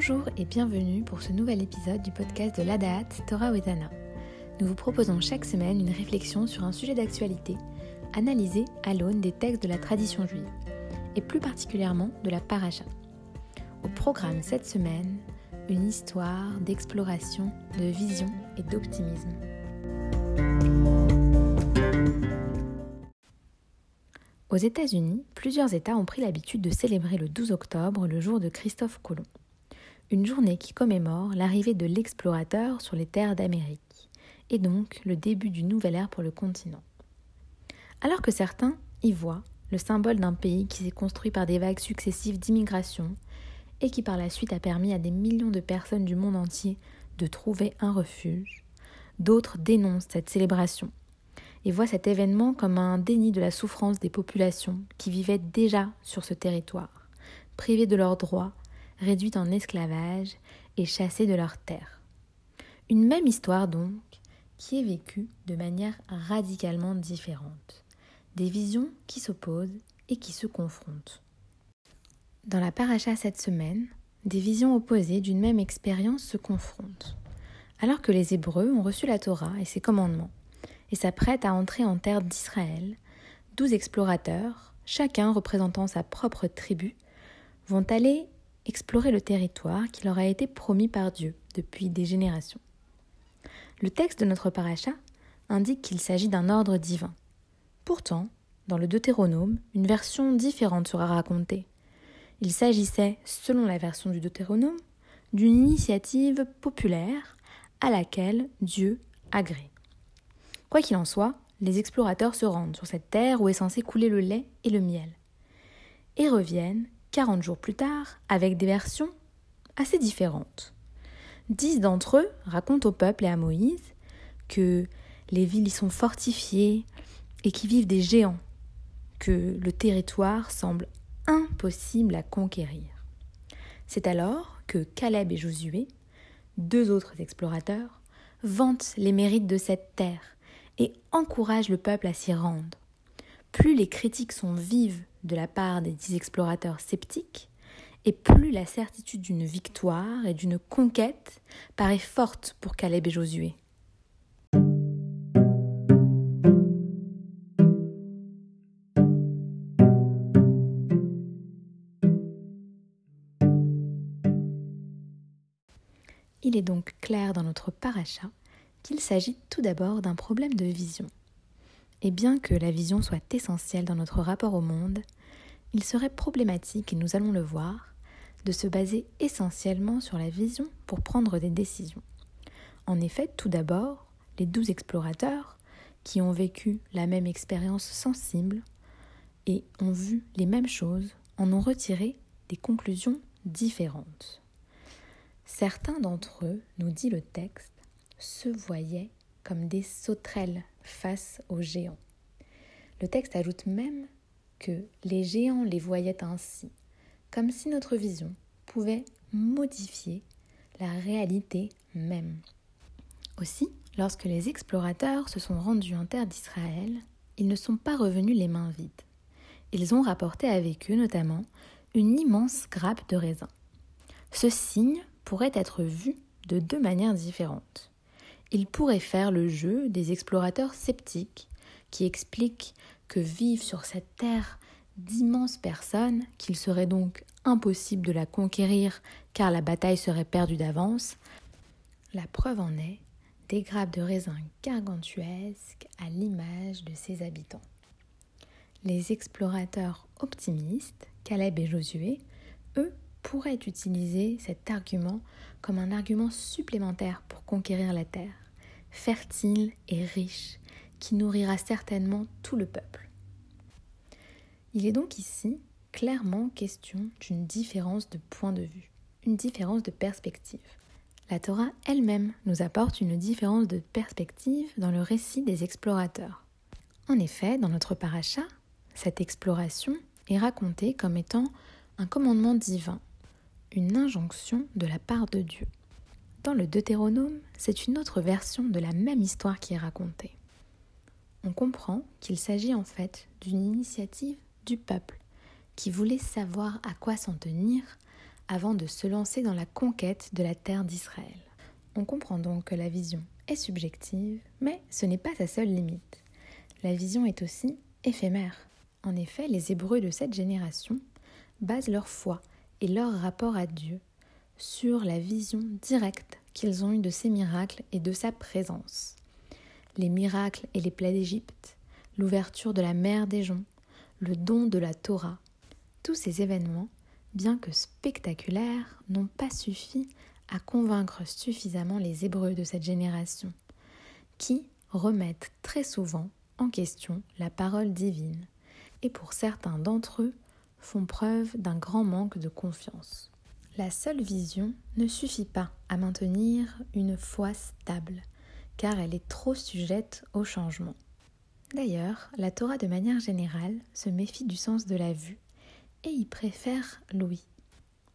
Bonjour et bienvenue pour ce nouvel épisode du podcast de l'Adaat Torah Wetana. Nous vous proposons chaque semaine une réflexion sur un sujet d'actualité, analysé à l'aune des textes de la tradition juive, et plus particulièrement de la paracha. Au programme cette semaine, une histoire d'exploration, de vision et d'optimisme. Aux États-Unis, plusieurs États ont pris l'habitude de célébrer le 12 octobre le jour de Christophe Colomb. Une journée qui commémore l'arrivée de l'explorateur sur les terres d'Amérique, et donc le début d'une nouvelle ère pour le continent. Alors que certains y voient le symbole d'un pays qui s'est construit par des vagues successives d'immigration et qui par la suite a permis à des millions de personnes du monde entier de trouver un refuge, d'autres dénoncent cette célébration et voient cet événement comme un déni de la souffrance des populations qui vivaient déjà sur ce territoire, privées de leurs droits, réduites en esclavage et chassées de leurs terres. Une même histoire donc, qui est vécue de manière radicalement différente. Des visions qui s'opposent et qui se confrontent. Dans la paracha cette semaine, des visions opposées d'une même expérience se confrontent. Alors que les Hébreux ont reçu la Torah et ses commandements, et s'apprêtent à entrer en terre d'Israël, douze explorateurs, chacun représentant sa propre tribu, vont aller explorer le territoire qui leur a été promis par Dieu depuis des générations. Le texte de notre paracha indique qu'il s'agit d'un ordre divin. Pourtant, dans le Deutéronome, une version différente sera racontée. Il s'agissait, selon la version du Deutéronome, d'une initiative populaire à laquelle Dieu agrée. Quoi qu'il en soit, les explorateurs se rendent sur cette terre où est censé couler le lait et le miel, et reviennent 40 jours plus tard avec des versions assez différentes. Dix d'entre eux racontent au peuple et à Moïse que les villes y sont fortifiées et qu'y vivent des géants, que le territoire semble impossible à conquérir. C'est alors que Caleb et Josué, deux autres explorateurs, vantent les mérites de cette terre et encourage le peuple à s'y rendre. Plus les critiques sont vives de la part des dix explorateurs sceptiques, et plus la certitude d'une victoire et d'une conquête paraît forte pour Caleb et Josué. Il est donc clair dans notre paracha qu'il s'agit tout d'abord d'un problème de vision. Et bien que la vision soit essentielle dans notre rapport au monde, il serait problématique, et nous allons le voir, de se baser essentiellement sur la vision pour prendre des décisions. En effet, tout d'abord, les douze explorateurs, qui ont vécu la même expérience sensible et ont vu les mêmes choses, en ont retiré des conclusions différentes. Certains d'entre eux, nous dit le texte, se voyaient comme des sauterelles face aux géants. Le texte ajoute même que les géants les voyaient ainsi, comme si notre vision pouvait modifier la réalité même. Aussi, lorsque les explorateurs se sont rendus en terre d'Israël, ils ne sont pas revenus les mains vides. Ils ont rapporté avec eux notamment une immense grappe de raisin. Ce signe pourrait être vu de deux manières différentes il pourrait faire le jeu des explorateurs sceptiques qui expliquent que vivent sur cette terre d'immenses personnes, qu'il serait donc impossible de la conquérir car la bataille serait perdue d'avance. La preuve en est des grappes de raisins gargantuesques à l'image de ses habitants. Les explorateurs optimistes, Caleb et Josué, eux, pourraient utiliser cet argument comme un argument supplémentaire pour conquérir la terre fertile et riche, qui nourrira certainement tout le peuple. Il est donc ici clairement question d'une différence de point de vue, une différence de perspective. La Torah elle-même nous apporte une différence de perspective dans le récit des explorateurs. En effet, dans notre paracha, cette exploration est racontée comme étant un commandement divin, une injonction de la part de Dieu. Dans le Deutéronome, c'est une autre version de la même histoire qui est racontée. On comprend qu'il s'agit en fait d'une initiative du peuple qui voulait savoir à quoi s'en tenir avant de se lancer dans la conquête de la terre d'Israël. On comprend donc que la vision est subjective, mais ce n'est pas sa seule limite. La vision est aussi éphémère. En effet, les Hébreux de cette génération basent leur foi et leur rapport à Dieu sur la vision directe qu'ils ont eue de ses miracles et de sa présence. Les miracles et les plaies d'Égypte, l'ouverture de la mer des joncs, le don de la Torah, tous ces événements, bien que spectaculaires, n'ont pas suffi à convaincre suffisamment les Hébreux de cette génération, qui remettent très souvent en question la parole divine, et pour certains d'entre eux font preuve d'un grand manque de confiance. La seule vision ne suffit pas à maintenir une foi stable, car elle est trop sujette au changement. D'ailleurs, la Torah de manière générale se méfie du sens de la vue et y préfère l'ouïe.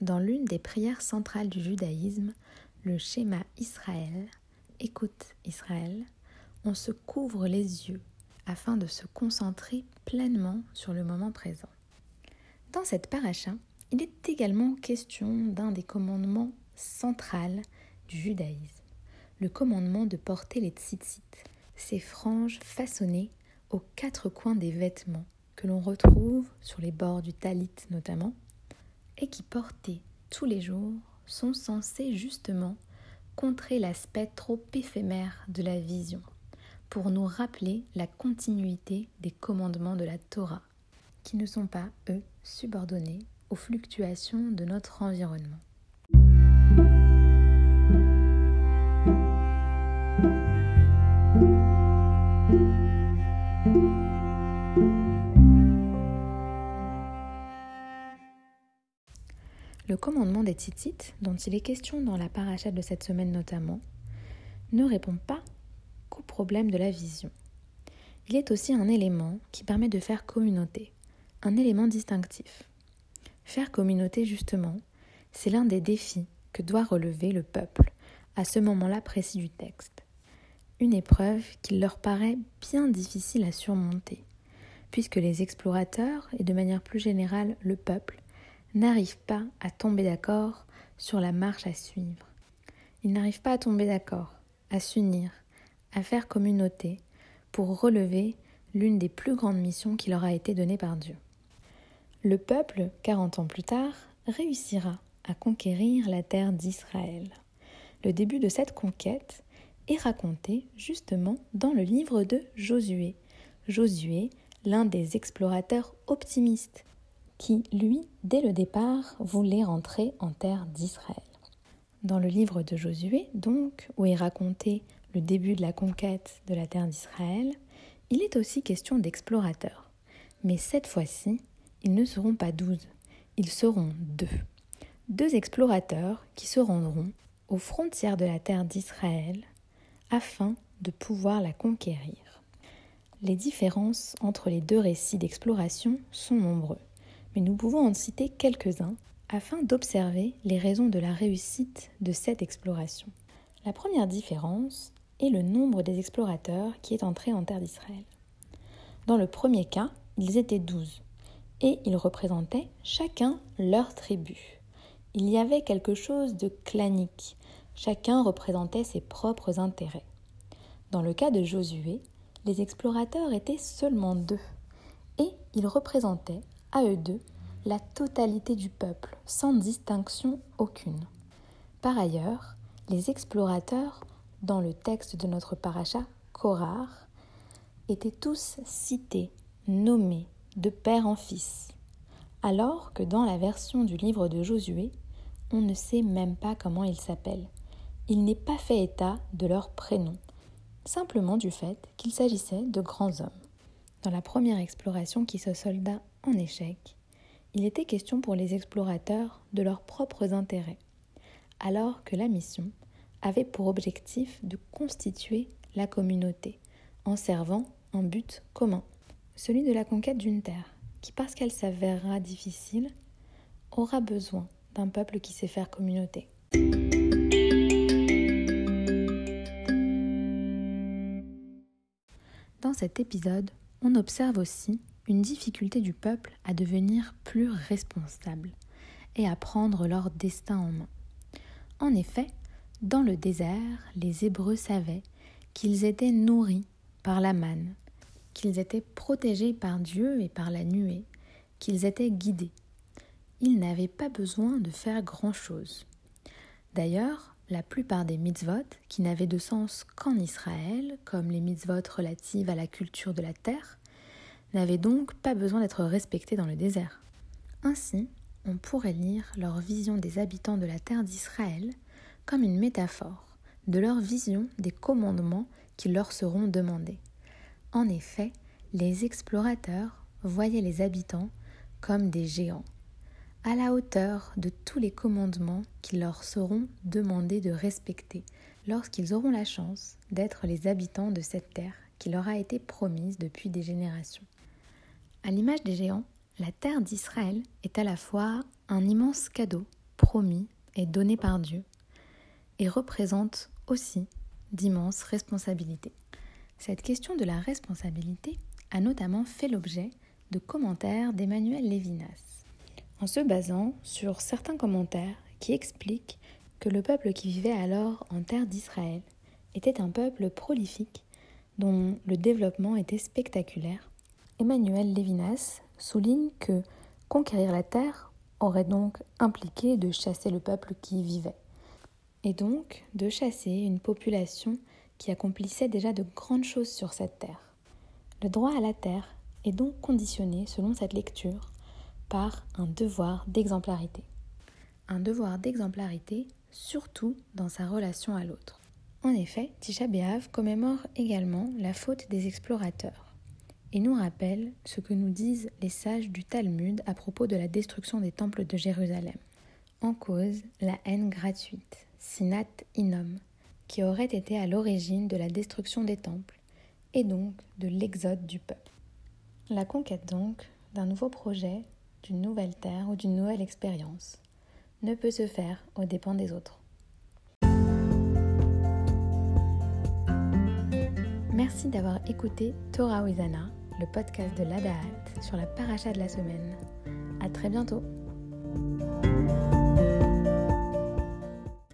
Dans l'une des prières centrales du judaïsme, le schéma Israël, écoute Israël, on se couvre les yeux afin de se concentrer pleinement sur le moment présent. Dans cette paracha, il est également question d'un des commandements centrales du judaïsme, le commandement de porter les tzitzit, ces franges façonnées aux quatre coins des vêtements que l'on retrouve sur les bords du talit notamment, et qui portés tous les jours sont censés justement contrer l'aspect trop éphémère de la vision, pour nous rappeler la continuité des commandements de la Torah, qui ne sont pas, eux, subordonnés aux fluctuations de notre environnement. Le commandement des titites, dont il est question dans la paracha de cette semaine notamment, ne répond pas qu'au problème de la vision. Il est aussi un élément qui permet de faire communauté, un élément distinctif. Faire communauté, justement, c'est l'un des défis que doit relever le peuple à ce moment-là précis du texte. Une épreuve qu'il leur paraît bien difficile à surmonter, puisque les explorateurs, et de manière plus générale le peuple, n'arrivent pas à tomber d'accord sur la marche à suivre. Ils n'arrivent pas à tomber d'accord, à s'unir, à faire communauté pour relever l'une des plus grandes missions qui leur a été donnée par Dieu. Le peuple, quarante ans plus tard, réussira à conquérir la terre d'Israël. Le début de cette conquête est raconté justement dans le livre de Josué. Josué, l'un des explorateurs optimistes, qui, lui, dès le départ, voulait rentrer en terre d'Israël. Dans le livre de Josué, donc, où est raconté le début de la conquête de la terre d'Israël, il est aussi question d'explorateurs. Mais cette fois-ci, ils ne seront pas douze, ils seront deux. Deux explorateurs qui se rendront aux frontières de la terre d'Israël afin de pouvoir la conquérir. Les différences entre les deux récits d'exploration sont nombreuses mais nous pouvons en citer quelques-uns afin d'observer les raisons de la réussite de cette exploration. La première différence est le nombre des explorateurs qui est entré en terre d'Israël. Dans le premier cas, ils étaient douze, et ils représentaient chacun leur tribu. Il y avait quelque chose de clanique, chacun représentait ses propres intérêts. Dans le cas de Josué, les explorateurs étaient seulement deux, et ils représentaient à eux deux la totalité du peuple, sans distinction aucune. Par ailleurs, les explorateurs, dans le texte de notre paracha, Korar, étaient tous cités, nommés, de père en fils, alors que dans la version du livre de Josué, on ne sait même pas comment ils s'appellent. Il n'est pas fait état de leur prénom, simplement du fait qu'il s'agissait de grands hommes. Dans la première exploration qui se solda en échec, il était question pour les explorateurs de leurs propres intérêts, alors que la mission avait pour objectif de constituer la communauté en servant un but commun, celui de la conquête d'une terre qui, parce qu'elle s'avérera difficile, aura besoin d'un peuple qui sait faire communauté. Dans cet épisode, on observe aussi une difficulté du peuple à devenir plus responsable. et à prendre leur destin en main. En effet, dans le désert, les Hébreux savaient qu'ils étaient nourris par la manne, qu'ils étaient protégés par Dieu et par la nuée, qu'ils étaient guidés. Ils n'avaient pas besoin de faire grand-chose. D'ailleurs, la plupart des mitzvot, qui n'avaient de sens qu'en Israël, comme les mitzvot relatives à la culture de la terre, n'avaient donc pas besoin d'être respectés dans le désert. Ainsi, on pourrait lire leur vision des habitants de la terre d'Israël comme une métaphore de leur vision des commandements qui leur seront demandés. En effet, les explorateurs voyaient les habitants comme des géants, à la hauteur de tous les commandements qui leur seront demandés de respecter lorsqu'ils auront la chance d'être les habitants de cette terre qui leur a été promise depuis des générations. À l'image des géants, la terre d'Israël est à la fois un immense cadeau promis et donné par Dieu, et représente aussi d'immenses responsabilités. Cette question de la responsabilité a notamment fait l'objet de commentaires d'Emmanuel Lévinas, en se basant sur certains commentaires qui expliquent que le peuple qui vivait alors en terre d'Israël était un peuple prolifique dont le développement était spectaculaire. Emmanuel Lévinas souligne que conquérir la terre aurait donc impliqué de chasser le peuple qui y vivait, et donc de chasser une population qui accomplissait déjà de grandes choses sur cette terre. Le droit à la terre est donc conditionné, selon cette lecture, par un devoir d'exemplarité. Un devoir d'exemplarité surtout dans sa relation à l'autre. En effet, Tisha B'Av commémore également la faute des explorateurs et nous rappelle ce que nous disent les sages du Talmud à propos de la destruction des temples de Jérusalem. En cause, la haine gratuite, sinat inom, qui aurait été à l'origine de la destruction des temples et donc de l'exode du peuple. La conquête donc d'un nouveau projet, d'une nouvelle terre ou d'une nouvelle expérience ne peut se faire aux dépens des autres. Merci d'avoir écouté Torah Wizana, le podcast de l'Adahat sur la paracha de la semaine. À très bientôt!